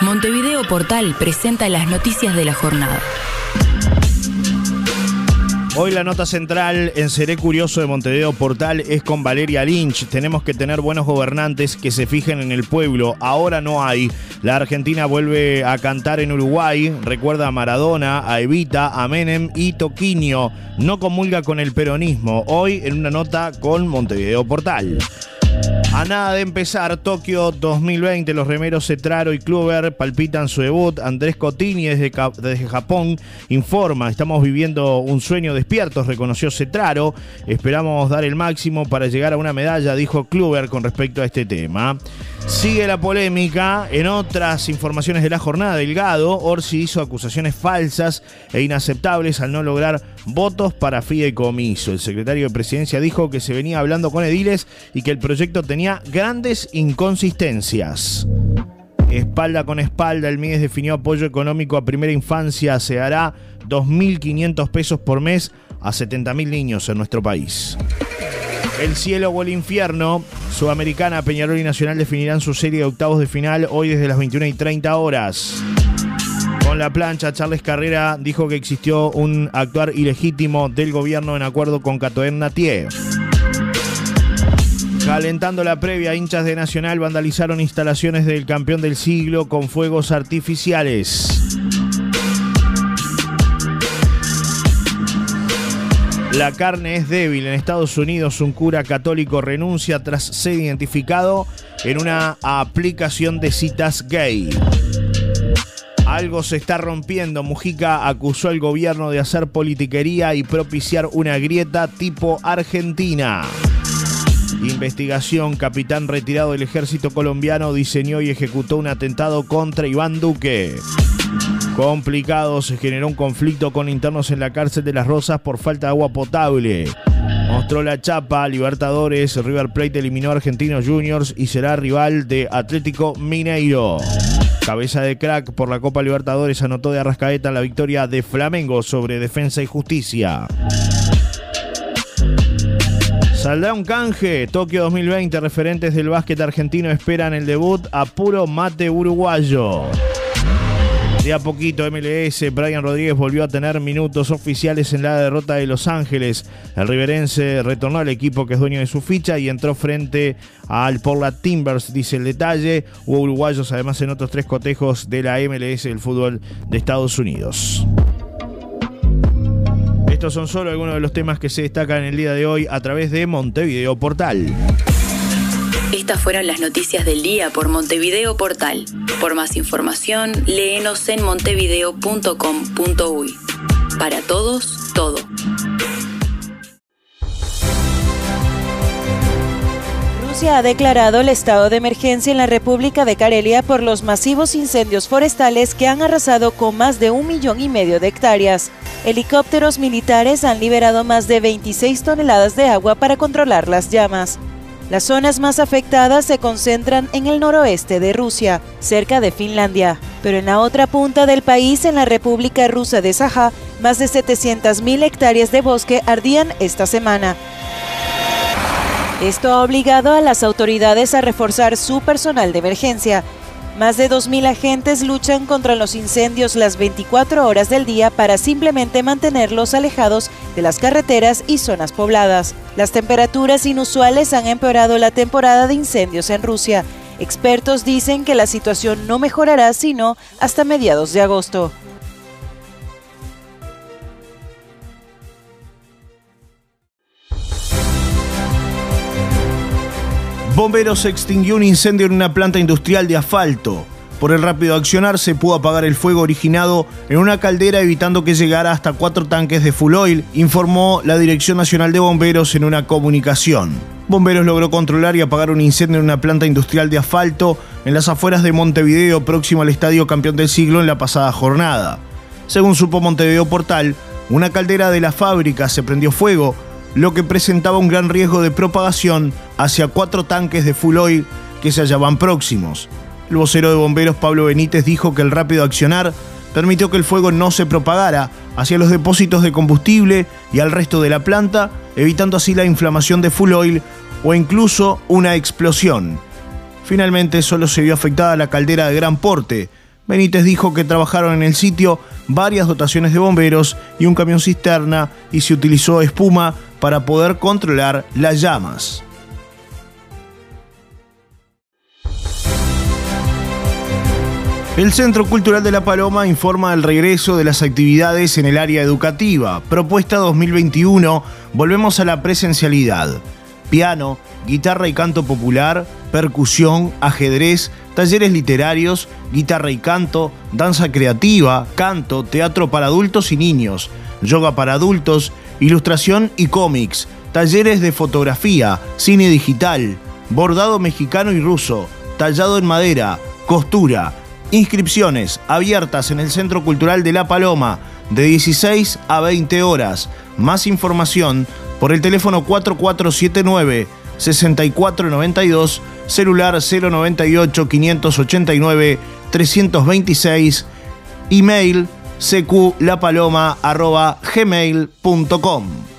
Montevideo Portal presenta las noticias de la jornada. Hoy la nota central en Seré Curioso de Montevideo Portal es con Valeria Lynch. Tenemos que tener buenos gobernantes que se fijen en el pueblo. Ahora no hay. La Argentina vuelve a cantar en Uruguay. Recuerda a Maradona, a Evita, a Menem y Toquinho. No comulga con el peronismo. Hoy en una nota con Montevideo Portal. A nada de empezar, Tokio 2020, los remeros Cetraro y Kluber palpitan su debut. Andrés Cotini desde, desde Japón informa, estamos viviendo un sueño despiertos, reconoció Cetraro. Esperamos dar el máximo para llegar a una medalla, dijo Kluber con respecto a este tema. Sigue la polémica. En otras informaciones de la jornada, Delgado, Orsi hizo acusaciones falsas e inaceptables al no lograr votos para fideicomiso. El secretario de presidencia dijo que se venía hablando con ediles y que el proyecto tenía grandes inconsistencias. Espalda con espalda, el MIDES definió apoyo económico a primera infancia. Se hará 2.500 pesos por mes a 70.000 niños en nuestro país. El cielo o el infierno. Sudamericana, Peñarol y Nacional definirán su serie de octavos de final hoy desde las 21 y 30 horas. Con la plancha, Charles Carrera dijo que existió un actuar ilegítimo del gobierno en acuerdo con Catoen Natier. Calentando la previa, hinchas de Nacional vandalizaron instalaciones del campeón del siglo con fuegos artificiales. La carne es débil. En Estados Unidos un cura católico renuncia tras ser identificado en una aplicación de citas gay. Algo se está rompiendo. Mujica acusó al gobierno de hacer politiquería y propiciar una grieta tipo Argentina. Investigación. Capitán retirado del ejército colombiano diseñó y ejecutó un atentado contra Iván Duque. Complicado, se generó un conflicto con internos en la cárcel de Las Rosas por falta de agua potable. Mostró la chapa, Libertadores, River Plate eliminó a Argentinos Juniors y será rival de Atlético Mineiro. Cabeza de crack por la Copa Libertadores anotó de Arrascaeta la victoria de Flamengo sobre Defensa y Justicia. Saldrá un canje. Tokio 2020. Referentes del básquet argentino esperan el debut a puro mate uruguayo. De a poquito, MLS, Brian Rodríguez volvió a tener minutos oficiales en la derrota de Los Ángeles. El riverense retornó al equipo que es dueño de su ficha y entró frente al Portland Timbers, dice el detalle. Hubo uruguayos además en otros tres cotejos de la MLS del fútbol de Estados Unidos. Estos son solo algunos de los temas que se destacan el día de hoy a través de Montevideo Portal. Estas fueron las noticias del día por Montevideo Portal. Por más información, léenos en montevideo.com.uy. Para todos, todo. Rusia ha declarado el estado de emergencia en la República de Karelia por los masivos incendios forestales que han arrasado con más de un millón y medio de hectáreas. Helicópteros militares han liberado más de 26 toneladas de agua para controlar las llamas. Las zonas más afectadas se concentran en el noroeste de Rusia, cerca de Finlandia, pero en la otra punta del país, en la República Rusa de Sajá, más de 700.000 hectáreas de bosque ardían esta semana. Esto ha obligado a las autoridades a reforzar su personal de emergencia. Más de 2.000 agentes luchan contra los incendios las 24 horas del día para simplemente mantenerlos alejados de las carreteras y zonas pobladas. Las temperaturas inusuales han empeorado la temporada de incendios en Rusia. Expertos dicen que la situación no mejorará sino hasta mediados de agosto. Bomberos extinguió un incendio en una planta industrial de asfalto. Por el rápido accionar se pudo apagar el fuego originado en una caldera evitando que llegara hasta cuatro tanques de full oil, informó la Dirección Nacional de Bomberos en una comunicación. Bomberos logró controlar y apagar un incendio en una planta industrial de asfalto en las afueras de Montevideo, próximo al Estadio Campeón del Siglo en la pasada jornada. Según supo Montevideo Portal, una caldera de la fábrica se prendió fuego, lo que presentaba un gran riesgo de propagación hacia cuatro tanques de full oil que se hallaban próximos. El vocero de bomberos Pablo Benítez dijo que el rápido accionar permitió que el fuego no se propagara hacia los depósitos de combustible y al resto de la planta, evitando así la inflamación de full oil o incluso una explosión. Finalmente solo se vio afectada la caldera de gran porte, Benítez dijo que trabajaron en el sitio varias dotaciones de bomberos y un camión cisterna y se utilizó espuma para poder controlar las llamas. El Centro Cultural de La Paloma informa el regreso de las actividades en el área educativa. Propuesta 2021, volvemos a la presencialidad. Piano, guitarra y canto popular, percusión, ajedrez, talleres literarios, guitarra y canto, danza creativa, canto, teatro para adultos y niños, yoga para adultos, ilustración y cómics, talleres de fotografía, cine digital, bordado mexicano y ruso, tallado en madera, costura, Inscripciones abiertas en el Centro Cultural de La Paloma de 16 a 20 horas. Más información por el teléfono 4479 6492, celular 098 589 326, email cqlapaloma.gmail.com.